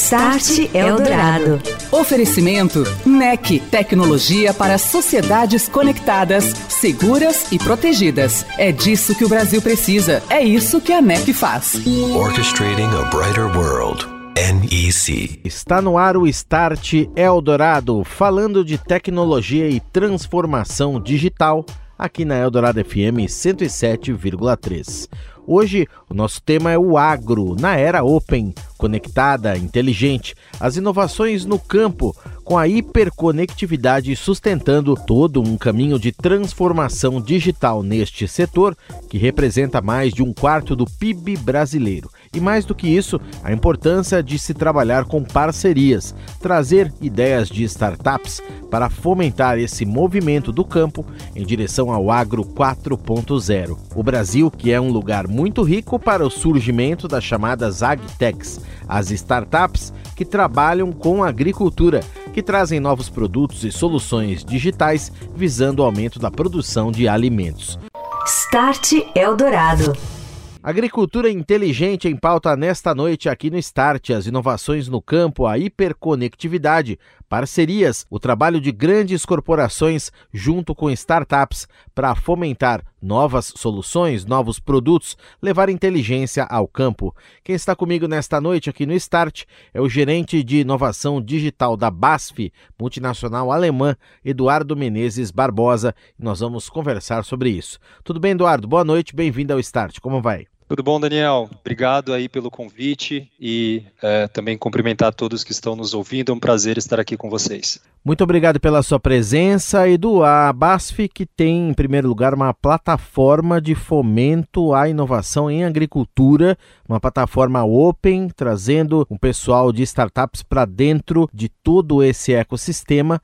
Start Eldorado. Oferecimento NEC, tecnologia para sociedades conectadas, seguras e protegidas. É disso que o Brasil precisa. É isso que a NEC faz. Orchestrating a brighter world. NEC. Está no ar o Start Eldorado, falando de tecnologia e transformação digital aqui na Eldorado FM 107,3. Hoje o nosso tema é o agro na era open, conectada, inteligente, as inovações no campo com a hiperconectividade sustentando todo um caminho de transformação digital neste setor que representa mais de um quarto do PIB brasileiro. E mais do que isso, a importância de se trabalhar com parcerias, trazer ideias de startups para fomentar esse movimento do campo em direção ao agro 4.0. O Brasil, que é um lugar muito rico para o surgimento das chamadas agtechs, as startups que trabalham com agricultura, que trazem novos produtos e soluções digitais visando o aumento da produção de alimentos. Start Eldorado. Agricultura inteligente em pauta nesta noite aqui no Start, as inovações no campo, a hiperconectividade, parcerias, o trabalho de grandes corporações junto com startups para fomentar novas soluções, novos produtos, levar inteligência ao campo. Quem está comigo nesta noite aqui no Start é o gerente de inovação digital da BASF, multinacional alemã, Eduardo Menezes Barbosa, nós vamos conversar sobre isso. Tudo bem, Eduardo? Boa noite, bem-vindo ao Start. Como vai? Tudo bom, Daniel? Obrigado aí pelo convite e é, também cumprimentar todos que estão nos ouvindo. É um prazer estar aqui com vocês. Muito obrigado pela sua presença, Edu. A BASF que tem, em primeiro lugar, uma plataforma de fomento à inovação em agricultura, uma plataforma open, trazendo um pessoal de startups para dentro de todo esse ecossistema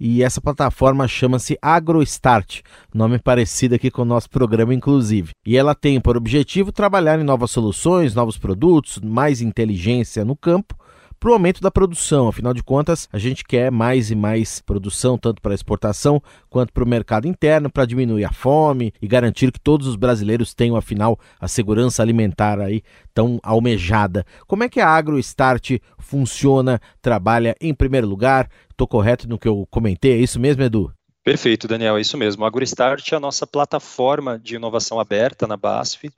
e essa plataforma chama-se AgroStart, nome parecido aqui com o nosso programa, inclusive. E ela tem por objetivo trabalhar em novas soluções, novos produtos, mais inteligência no campo para o aumento da produção. Afinal de contas, a gente quer mais e mais produção, tanto para exportação quanto para o mercado interno, para diminuir a fome e garantir que todos os brasileiros tenham, afinal, a segurança alimentar aí tão almejada. Como é que a AgroStart funciona, trabalha em primeiro lugar? Estou correto no que eu comentei? É isso mesmo, Edu? Perfeito, Daniel, é isso mesmo. A AgroStart é a nossa plataforma de inovação aberta na BASF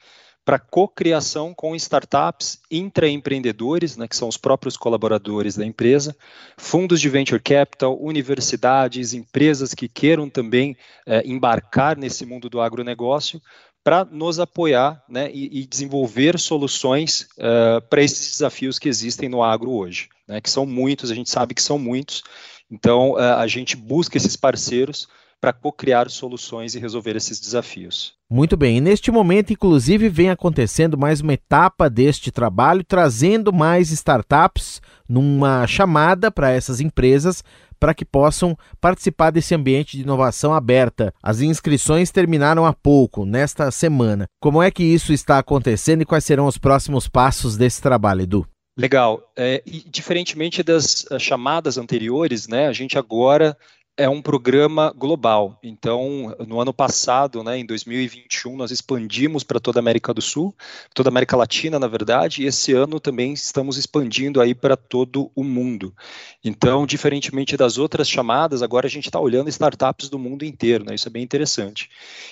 para cocriação com startups intraempreendedores, né, que são os próprios colaboradores da empresa, fundos de venture capital, universidades, empresas que queiram também é, embarcar nesse mundo do agronegócio, para nos apoiar né, e, e desenvolver soluções uh, para esses desafios que existem no agro hoje, né, que são muitos, a gente sabe que são muitos, então uh, a gente busca esses parceiros para co-criar soluções e resolver esses desafios. Muito bem, e neste momento, inclusive, vem acontecendo mais uma etapa deste trabalho, trazendo mais startups numa chamada para essas empresas para que possam participar desse ambiente de inovação aberta. As inscrições terminaram há pouco, nesta semana. Como é que isso está acontecendo e quais serão os próximos passos desse trabalho, Edu? Legal. É, diferentemente das eh, chamadas anteriores, né, a gente agora é um programa global. Então, no ano passado, né, em 2021, nós expandimos para toda a América do Sul, toda a América Latina, na verdade, e esse ano também estamos expandindo aí para todo o mundo. Então, diferentemente das outras chamadas, agora a gente está olhando startups do mundo inteiro, né? Isso é bem interessante.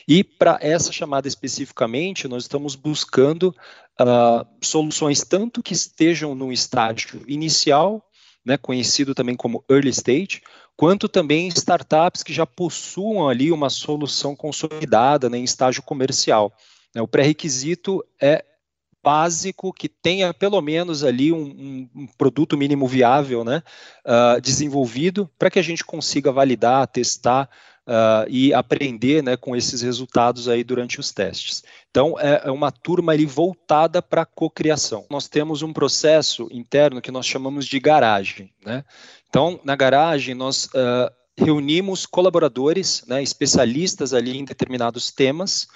E para essa chamada especificamente, nós estamos buscando uh, soluções tanto que estejam no estágio inicial, né, conhecido também como early stage, quanto também startups que já possuam ali uma solução consolidada né, em estágio comercial. Né. O pré-requisito é básico que tenha pelo menos ali um, um, produto mínimo viável né, uh, desenvolvido para que a gente consiga validar, testar uh, e aprender né, com esses resultados aí durante os testes. Então, é, é uma turma ali voltada para a cocriação. Nós temos um processo interno que nós chamamos de garagem. Né? Então, na garagem, nós uh, reunimos colaboradores, né, especialistas ali em determinados temas,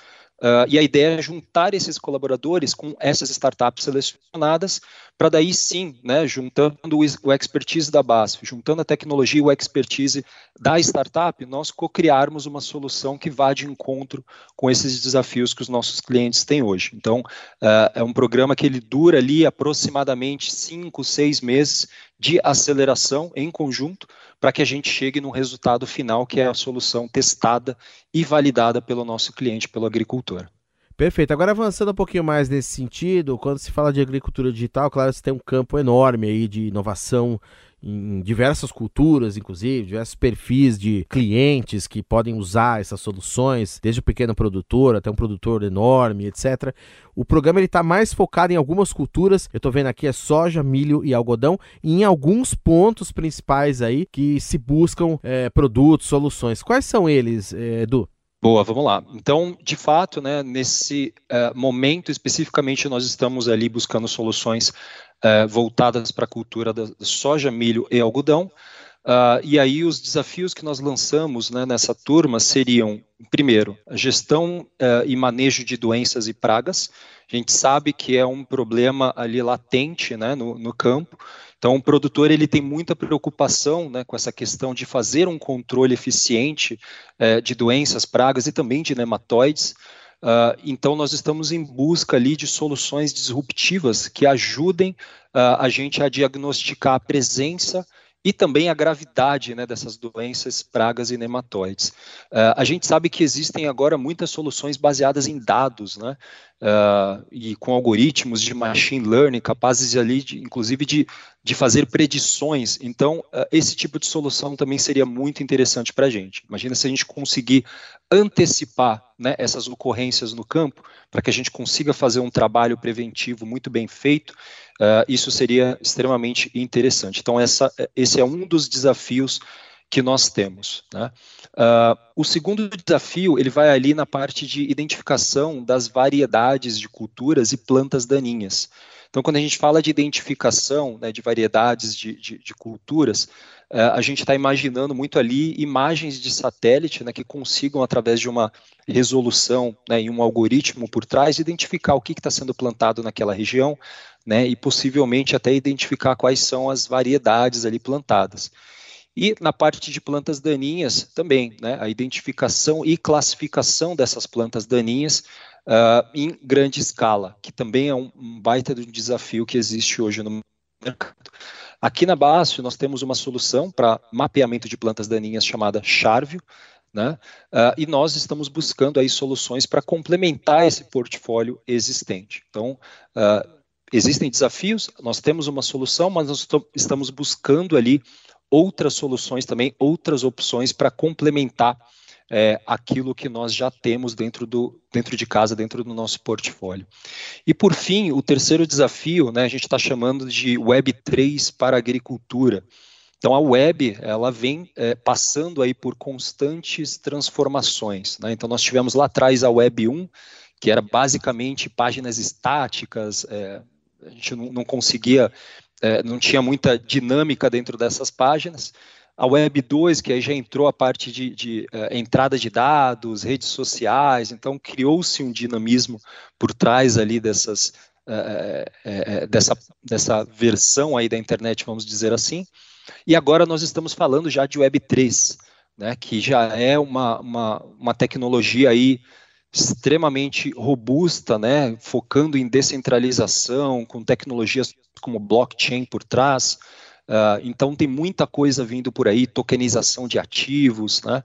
Uh, e a ideia é juntar esses colaboradores com essas startups selecionadas, para daí sim, né, juntando o, expertise da BASF, juntando a tecnologia e o expertise da startup, nós co-criarmos uma solução que vá de encontro com esses desafios que os nossos clientes têm hoje. Então, uh, é um programa que ele dura ali aproximadamente cinco, seis meses de aceleração em conjunto, para que a gente chegue no resultado final, que é a solução testada e validada pelo nosso cliente, pelo agricultor. Perfeito. Agora avançando um pouquinho mais nesse sentido, quando se fala de agricultura digital, claro, você tem um campo enorme aí de inovação em diversas culturas, inclusive, diversos perfis de clientes que podem usar essas soluções, desde o pequeno produtor até um produtor enorme, etc. O programa está mais focado em algumas culturas. Eu estou vendo aqui é soja, milho e algodão, e em alguns pontos principais aí que se buscam é, produtos, soluções. Quais são eles, é, Edu? Boa, vamos lá. Então, de fato, né, nesse uh, momento especificamente, nós estamos ali buscando soluções uh, voltadas para a cultura da soja, milho e algodão. Uh, e aí os desafios que nós lançamos né, nessa turma seriam, primeiro, gestão e manejo de doenças e pragas. A gente sabe que é um problema ali latente né, no, no campo, então, o produtor ele tem muita preocupação né, com essa questão de fazer um controle eficiente é, de doenças, pragas e também de nematóides. Uh, então, nós estamos em busca ali de soluções disruptivas que ajudem uh, a gente a diagnosticar a presença e também a gravidade né, dessas doenças, pragas e nematóides. Uh, a gente sabe que existem agora muitas soluções baseadas em dados, né, uh, e com algoritmos de machine learning capazes ali, de, inclusive, de, de fazer predições. Então, uh, esse tipo de solução também seria muito interessante para a gente. Imagina se a gente conseguir antecipar né, essas ocorrências no campo, para que a gente consiga fazer um trabalho preventivo muito bem feito, uh, isso seria extremamente interessante. Então, essa, esse é um dos desafios que nós temos. Né? Uh, o segundo desafio ele vai ali na parte de identificação das variedades de culturas e plantas daninhas. Então, quando a gente fala de identificação né, de variedades de, de, de culturas, uh, a gente está imaginando muito ali imagens de satélite né, que consigam, através de uma resolução né, e um algoritmo por trás, identificar o que está sendo plantado naquela região né, e possivelmente até identificar quais são as variedades ali plantadas. E na parte de plantas daninhas também, né, a identificação e classificação dessas plantas daninhas uh, em grande escala, que também é um, um baita de desafio que existe hoje no mercado. Aqui na BASF nós temos uma solução para mapeamento de plantas daninhas chamada Charvio, né? Uh, e nós estamos buscando aí soluções para complementar esse portfólio existente. Então, uh, existem desafios, nós temos uma solução, mas nós estamos buscando ali outras soluções também, outras opções para complementar é, aquilo que nós já temos dentro, do, dentro de casa, dentro do nosso portfólio. E por fim, o terceiro desafio, né, a gente está chamando de Web 3 para agricultura. Então a web ela vem é, passando aí por constantes transformações. Né? Então nós tivemos lá atrás a Web 1, que era basicamente páginas estáticas, é, a gente não, não conseguia é, não tinha muita dinâmica dentro dessas páginas. A Web 2, que aí já entrou a parte de, de uh, entrada de dados, redes sociais, então criou-se um dinamismo por trás ali dessas, uh, uh, dessa, dessa versão aí da internet, vamos dizer assim. E agora nós estamos falando já de Web 3, né, que já é uma, uma, uma tecnologia aí extremamente robusta, né, focando em descentralização, com tecnologias como blockchain por trás. Uh, então tem muita coisa vindo por aí, tokenização de ativos, né?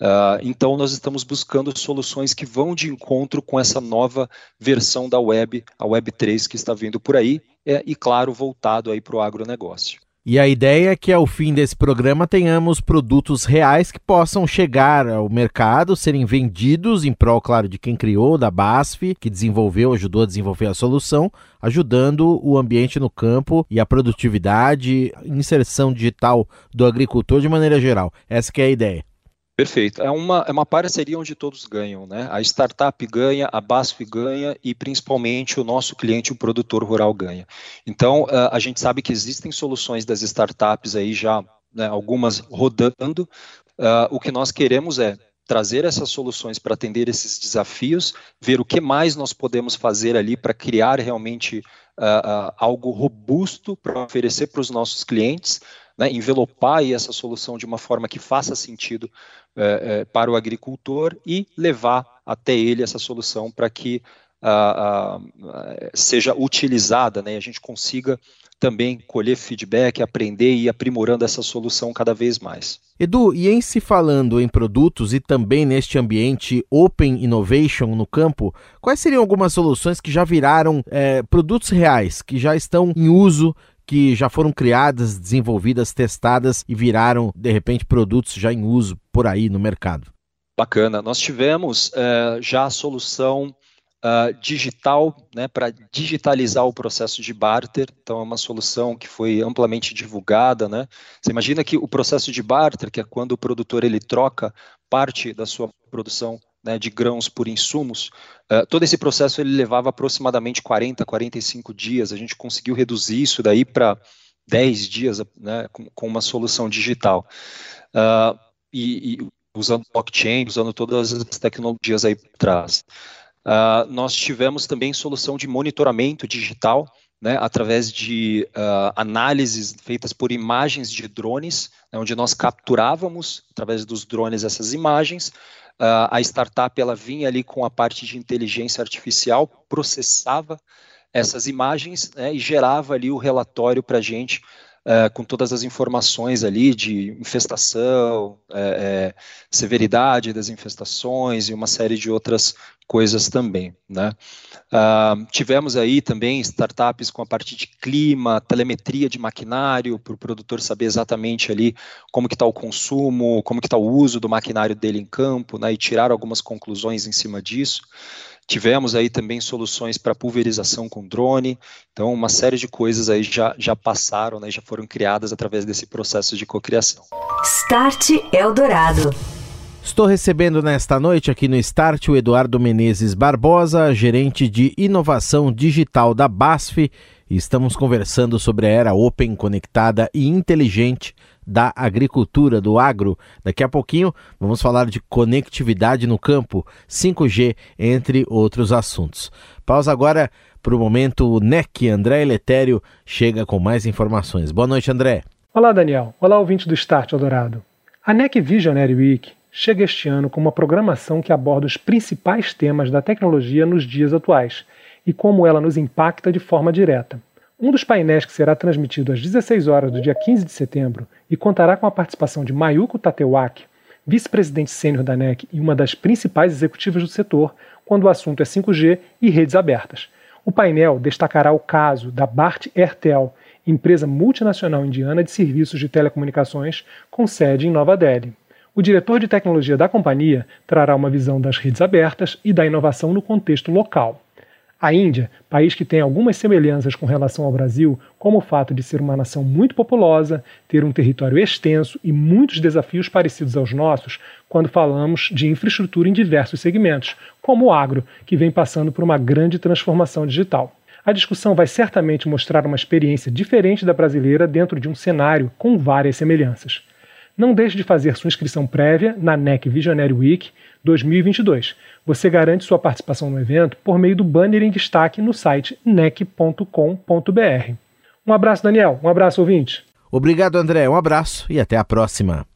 Uh, então nós estamos buscando soluções que vão de encontro com essa nova versão da web, a Web 3 que está vindo por aí, é, e claro, voltado aí para o agronegócio. E a ideia é que ao fim desse programa tenhamos produtos reais que possam chegar ao mercado, serem vendidos em prol, claro, de quem criou, da BASF, que desenvolveu, ajudou a desenvolver a solução, ajudando o ambiente no campo e a produtividade, inserção digital do agricultor de maneira geral. Essa é a ideia. Perfeito. É uma, é uma parceria onde todos ganham, né? A startup ganha, a BASF ganha e principalmente o nosso cliente, o produtor rural, ganha. Então, a gente sabe que existem soluções das startups aí já, né, algumas rodando. o que nós queremos é trazer essas soluções para atender esses desafios, ver o que mais nós podemos fazer ali para criar realmente uh, uh, algo robusto para oferecer para os nossos clientes, né, envelopar essa solução de uma forma que faça sentido uh, para o agricultor e levar até ele essa solução para que seja utilizada, né, e a gente consiga também colher feedback, aprender e ir aprimorando essa solução cada vez mais. Edu, e em se falando em produtos e também neste ambiente Open Innovation no campo, quais seriam algumas soluções que já viraram é, produtos reais, que já estão em uso, que já foram criadas, desenvolvidas, testadas e viraram, de repente, produtos já em uso por aí no mercado? Bacana. Nós tivemos é, já a solução uh, digital, né, para digitalizar o processo de barter. Então, é uma solução que foi amplamente divulgada. Né? Você imagina que o processo de barter, que é quando o produtor ele troca parte da sua produção né, de grãos por insumos, uh, todo esse processo ele levava aproximadamente 40, 45 dias. A gente conseguiu reduzir isso daí para 10 dias né, com, com, uma solução digital. Uh, e, e, usando blockchain, usando todas as tecnologias aí por trás. Uh, nós tivemos também solução de monitoramento digital, né, através de uh, análises feitas por imagens de drones, né, onde nós capturávamos, através dos drones, essas imagens. Uh, a startup ela vinha ali com a parte de inteligência artificial, processava essas imagens né, e gerava ali o relatório para a gente uh, com todas as informações ali de infestação, é, é, severidade das infestações e uma série de outras coisas também. Né? Uh, tivemos aí também startups com a parte de clima, telemetria de maquinário, para o produtor saber exatamente ali como que está o consumo, como que está o uso do maquinário dele em campo, né, e tirar algumas conclusões em cima disso. Tivemos aí também soluções para pulverização com drone, então uma série de coisas aí já, já passaram, né, já foram criadas através desse processo de cocriação. Start Eldorado. Estou recebendo nesta noite aqui no Start o Eduardo Menezes Barbosa, gerente de inovação digital da BASF, e estamos conversando sobre a era open, conectada e inteligente da agricultura, do agro. Daqui a pouquinho vamos falar de conectividade no campo, 5G, entre outros assuntos. Pausa agora para o momento NEC. André Eletério chega com mais informações. Boa noite, André. Olá, Daniel. Olá, ouvinte do Start Eldorado. A NEC Visionary Week chega este ano com uma programação que aborda os principais temas da tecnologia nos dias atuais e como ela nos impacta de forma direta. Um dos painéis que será transmitido às 16 horas do dia 15 de setembro e contará com a participação de Mayuko Tatewaki, vice-presidente sênior da NEC e uma das principais executivas do setor, quando o assunto é 5G e redes abertas. O painel destacará o caso da Bart Airtel, empresa multinacional indiana de serviços de telecomunicações com sede em Nova Delhi. O diretor de tecnologia da companhia trará uma visão das redes abertas e da inovação no contexto local. A Índia, país que tem algumas semelhanças com relação ao Brasil, como o fato de ser uma nação muito populosa, ter um território extenso e muitos desafios parecidos aos nossos quando falamos de infraestrutura em diversos segmentos, como o agro, que vem passando por uma grande transformação digital. A discussão vai certamente mostrar uma experiência diferente da brasileira dentro de um cenário com várias semelhanças. Não deixe de fazer sua inscrição prévia na NEC Visionary Week 2022 você garante sua participação no evento por meio do banner em destaque no site nec.com.br. Um abraço, Daniel. Um abraço, ouvinte. Obrigado, André. Um abraço e até a próxima.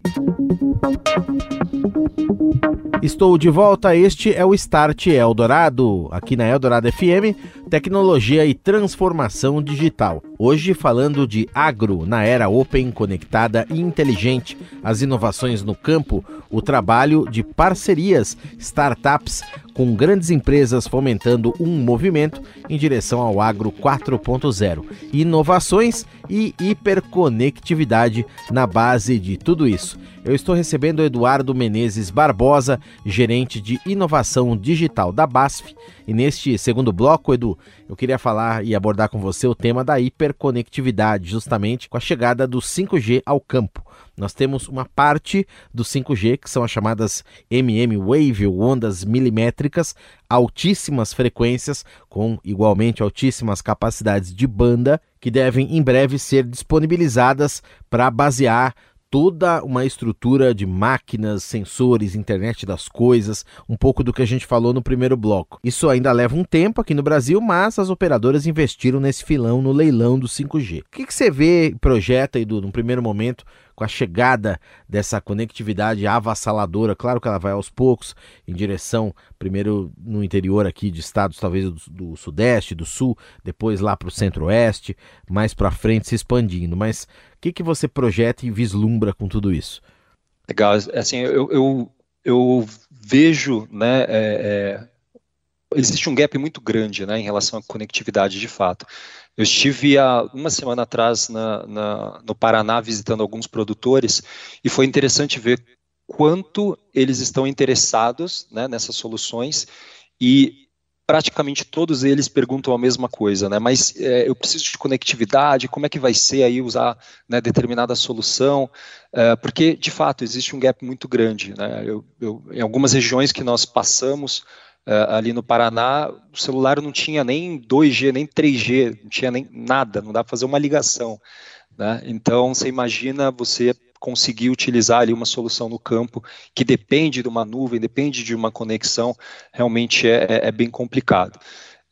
Estou de volta. Este é o Start Eldorado, aqui na Eldorado FM, tecnologia e transformação digital. Hoje falando de agro na era open, conectada e inteligente, as inovações no campo, o trabalho de parcerias, startups com grandes empresas fomentando um movimento em direção ao agro 4.0. Inovações e hiperconectividade na base de tudo isso. Eu estou recebendo Eduardo Menezes Barbosa, gerente de inovação digital da BASF. E neste segundo bloco, Edu, eu queria falar e abordar com você o tema da hiper hiperconectividade, justamente com a chegada do 5G ao campo. Nós temos uma parte do 5G, que são as chamadas MM Wave, ondas milimétricas, altíssimas frequências, com igualmente altíssimas capacidades de banda, que devem em breve ser disponibilizadas para basear toda uma estrutura de máquinas, sensores, internet das coisas, um pouco do que a gente falou no primeiro bloco. Isso ainda leva um tempo aqui no Brasil, mas as operadoras investiram nesse filão no leilão do 5G. O que, que você vê, projeta, Edu, no primeiro momento, com a chegada dessa conectividade avassaladora. Claro que ela vai aos poucos, em direção, primeiro no interior aqui de estados, talvez do, do sudeste, do sul, depois lá para o centro-oeste, mais para frente se expandindo. Mas o que, que você projeta e vislumbra com tudo isso? Legal, assim, eu, eu, eu vejo, né, é, é, existe um gap muito grande, né, em relação à conectividade de fato. Eu estive há uma semana atrás na, na, no Paraná visitando alguns produtores e foi interessante ver quanto eles estão interessados né, nessas soluções e praticamente todos eles perguntam a mesma coisa, né? Mas é, eu preciso de conectividade, como é que vai ser aí usar né, determinada solução? É, porque de fato existe um gap muito grande, né? Eu, eu, em algumas regiões que nós passamos uh, ali no Paraná, o celular não tinha nem 2G, nem 3G, não tinha nem nada, não dá para fazer uma ligação. Né? Então, você imagina você conseguir utilizar ali uma solução no campo que depende de uma nuvem, depende de uma conexão, realmente é, é, é bem complicado.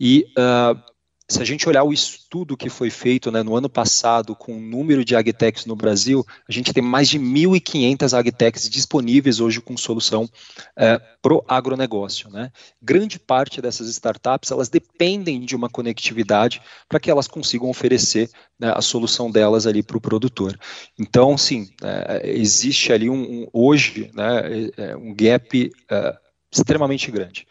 E uh, se a gente olhar o estudo que foi feito né, no ano passado com o número de agtechs no Brasil, a gente tem mais de 1.500 agtechs disponíveis hoje com solução é, para o agronegócio. Né? Grande parte dessas startups elas dependem de uma conectividade para que elas consigam oferecer né, a solução delas ali para o produtor. Então, sim, é, existe ali um, um hoje né, é, é um gap é, extremamente grande.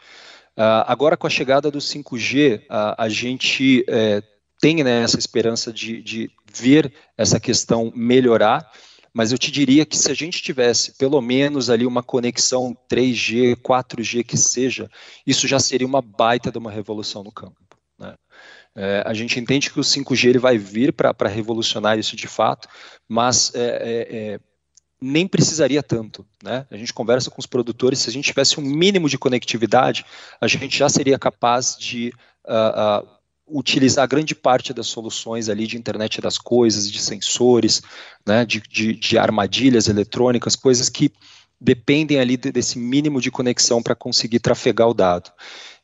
Uh, agora, com a chegada do 5G, uh, a gente é, tem né, essa esperança de, de ver essa questão melhorar, mas eu te diria que se a gente tivesse pelo menos ali uma conexão 3G, 4G que seja, isso já seria uma baita de uma revolução no campo. Né? É, a gente entende que o 5G ele vai vir para revolucionar isso de fato, mas é, é, é nem precisaria tanto. Né? A gente conversa com os produtores, se a gente tivesse um mínimo de conectividade, a gente já seria capaz de uh, uh, utilizar grande parte das soluções ali de internet das coisas, de sensores, né, de, de, de armadilhas eletrônicas, coisas que dependem ali desse mínimo de conexão para conseguir trafegar o dado.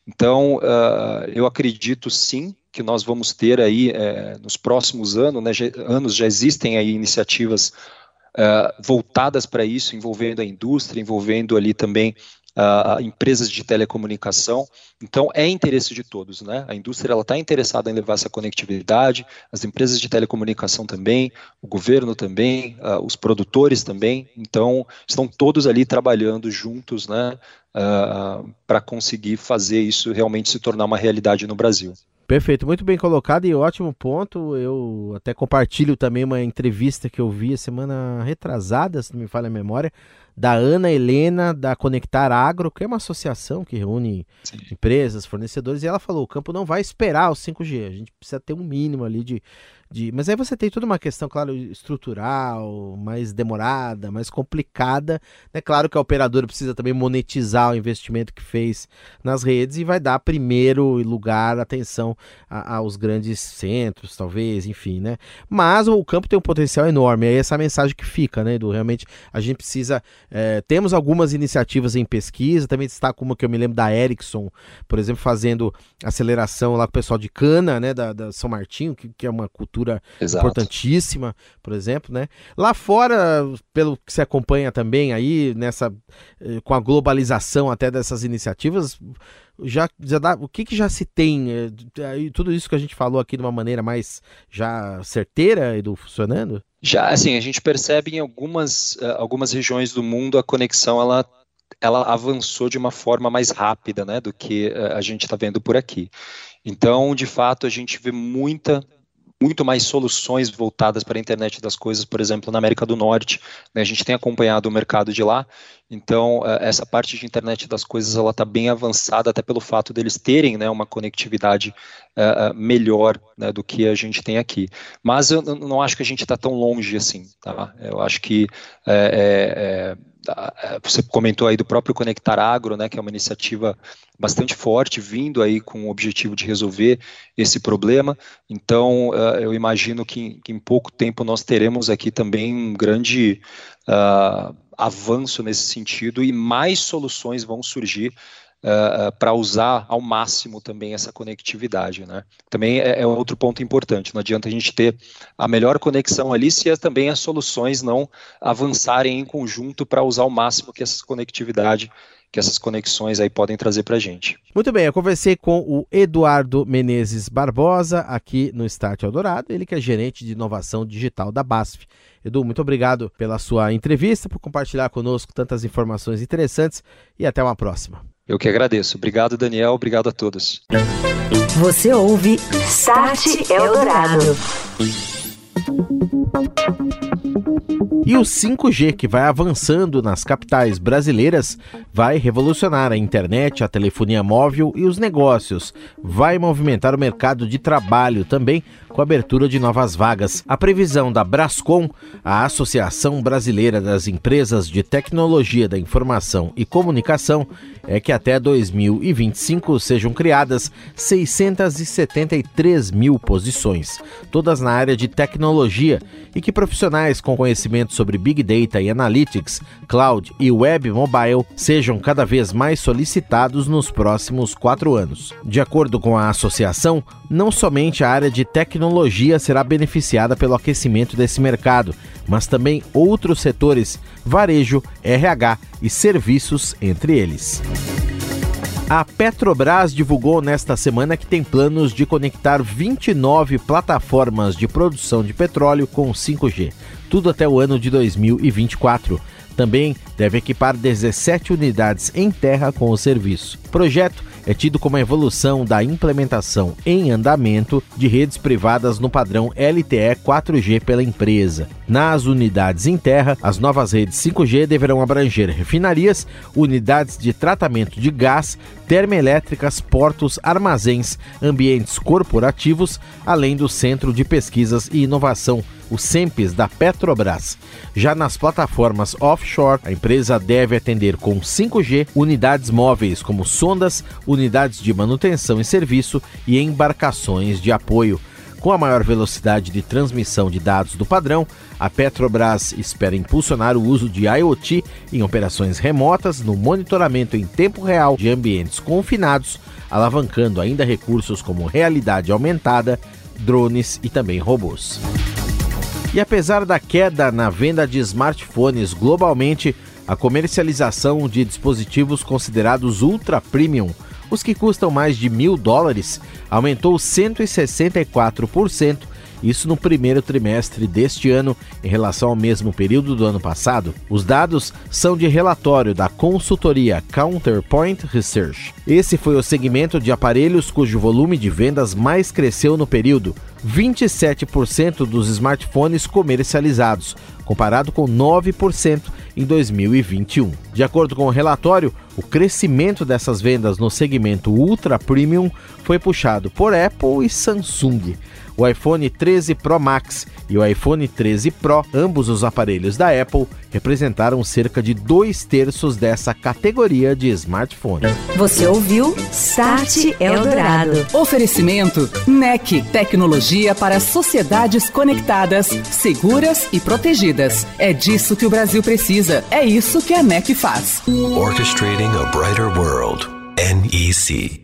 Então, uh, eu acredito sim que nós vamos ter aí, eh, nos próximos anos, né, já, anos já existem aí iniciativas uh, voltadas para isso, envolvendo a indústria, envolvendo ali também uh, empresas de telecomunicação. Então, é interesse de todos, né? A indústria está interessada em levar essa conectividade, as empresas de telecomunicação também, o governo também, uh, os produtores também. Então, estão todos ali trabalhando juntos, né? Uh, para conseguir fazer isso realmente se tornar uma realidade no Brasil. Perfeito, muito bem colocado e ótimo ponto. Eu até compartilho também uma entrevista que eu vi a semana retrasada, se não me falha a memória, da Ana Helena da Conectar Agro, que é uma associação que reúne Sim. empresas, fornecedores, e ela falou: o campo não vai esperar o 5G, a gente precisa ter um mínimo ali de, de. Mas aí você tem toda uma questão, claro, estrutural, mais demorada, mais complicada. É né? claro que a operadora precisa também monetizar o investimento que fez nas redes e vai dar primeiro lugar atenção a, aos grandes centros, talvez, enfim, né? Mas o campo tem um potencial enorme, é essa mensagem que fica, né, Edu? Realmente a gente precisa é, temos algumas iniciativas em pesquisa, também está como que eu me lembro da Ericsson, por exemplo, fazendo aceleração lá com o pessoal de cana, né, da, da São Martinho, que, que, é uma cultura Exato. importantíssima, por exemplo, né. Lá fora, pelo que se acompanha também aí, nessa, eh, com a globalização até dessas iniciativas, já, já dá, o que, que já se tem, é, tudo isso que a gente falou aqui de uma maneira mais já certeira, Edu, funcionando? Já, assim, a gente percebe em algumas, uh, algumas regiões do mundo a conexão, ela, ela avançou de uma forma mais rápida, né, do que a gente está vendo por aqui. Então, de fato, a gente vê muita muito mais soluções voltadas para a internet das coisas, por exemplo, na América do Norte. Né? A gente tem acompanhado o mercado de lá, então eh, essa parte de internet das coisas ela está bem avançada, até pelo fato deles terem né, uma conectividade uh, melhor né, do que a gente tem aqui. Mas eu não acho que a gente está tão longe assim. Tá? Eu acho que é, é, você comentou aí do próprio Conectar Agro, né, que é uma iniciativa bastante forte, vindo aí com o objetivo de resolver esse problema. Então, uh, eu imagino que, que, em pouco tempo nós teremos aqui também um grande uh, avanço nesse sentido e mais soluções vão surgir Uh, para usar ao máximo também essa conectividade. Né? Também é, é, outro ponto importante. Não adianta a gente ter a melhor conexão ali se as, também as soluções não avançarem em conjunto para usar ao máximo que essa conectividade que essas conexões aí podem trazer para a gente. Muito bem, eu conversei com o Eduardo Menezes Barbosa aqui no Start Eldorado, ele que é gerente de inovação digital da BASF. Edu, muito obrigado pela sua entrevista, por compartilhar conosco tantas informações interessantes e até uma próxima. Eu que agradeço. Obrigado, Daniel. Obrigado a todos. Você ouve Start Eldorado. E o 5G, que vai avançando nas capitais brasileiras, vai revolucionar a internet, a telefonia móvel e os negócios. Vai movimentar o mercado de trabalho também, com a abertura de novas vagas. A previsão da Brascom, a Associação Brasileira das Empresas de Tecnologia da Informação e Comunicação, é que até 2025 sejam criadas 673 mil posições, todas na área de tecnologia, e que profissionais com conhecimento sobre Big Data e Analytics, Cloud e Web Mobile sejam cada vez mais solicitados nos próximos quatro anos. De acordo com a associação, não somente a área de tecnologia será beneficiada pelo aquecimento desse mercado, mas também outros setores, varejo, RH e serviços entre eles. A Petrobras divulgou nesta semana que tem planos de conectar 29 plataformas de produção de petróleo com 5G, tudo até o ano de 2024. Também deve equipar 17 unidades em terra com o serviço. Projeto é tido como a evolução da implementação em andamento de redes privadas no padrão LTE 4G pela empresa. Nas unidades em terra, as novas redes 5G deverão abranger refinarias, unidades de tratamento de gás, termoelétricas, portos, armazéns, ambientes corporativos, além do Centro de Pesquisas e Inovação o SEMPES da Petrobras. Já nas plataformas offshore, a empresa deve atender com 5G unidades móveis como sondas, unidades de manutenção e serviço e embarcações de apoio. Com a maior velocidade de transmissão de dados do padrão, a Petrobras espera impulsionar o uso de IoT em operações remotas no monitoramento em tempo real de ambientes confinados, alavancando ainda recursos como realidade aumentada, drones e também robôs. E apesar da queda na venda de smartphones globalmente, a comercialização de dispositivos considerados ultra premium, os que custam mais de mil dólares, aumentou 164% isso no primeiro trimestre deste ano, em relação ao mesmo período do ano passado. Os dados são de relatório da consultoria Counterpoint Research. Esse foi o segmento de aparelhos cujo volume de vendas mais cresceu no período, 27% dos smartphones comercializados, comparado com 9% em 2021. De acordo com o relatório, o crescimento dessas vendas no segmento ultra premium foi puxado por Apple e Samsung o iPhone 13 Pro Max e o iPhone 13 Pro, ambos os aparelhos da Apple, representaram cerca de dois terços dessa categoria de smartphone. Você ouviu Start Eldorado. Oferecimento NEC, tecnologia para sociedades conectadas, seguras e protegidas. É disso que o Brasil precisa. É isso que a NEC faz. Orchestrating a brighter world. NEC.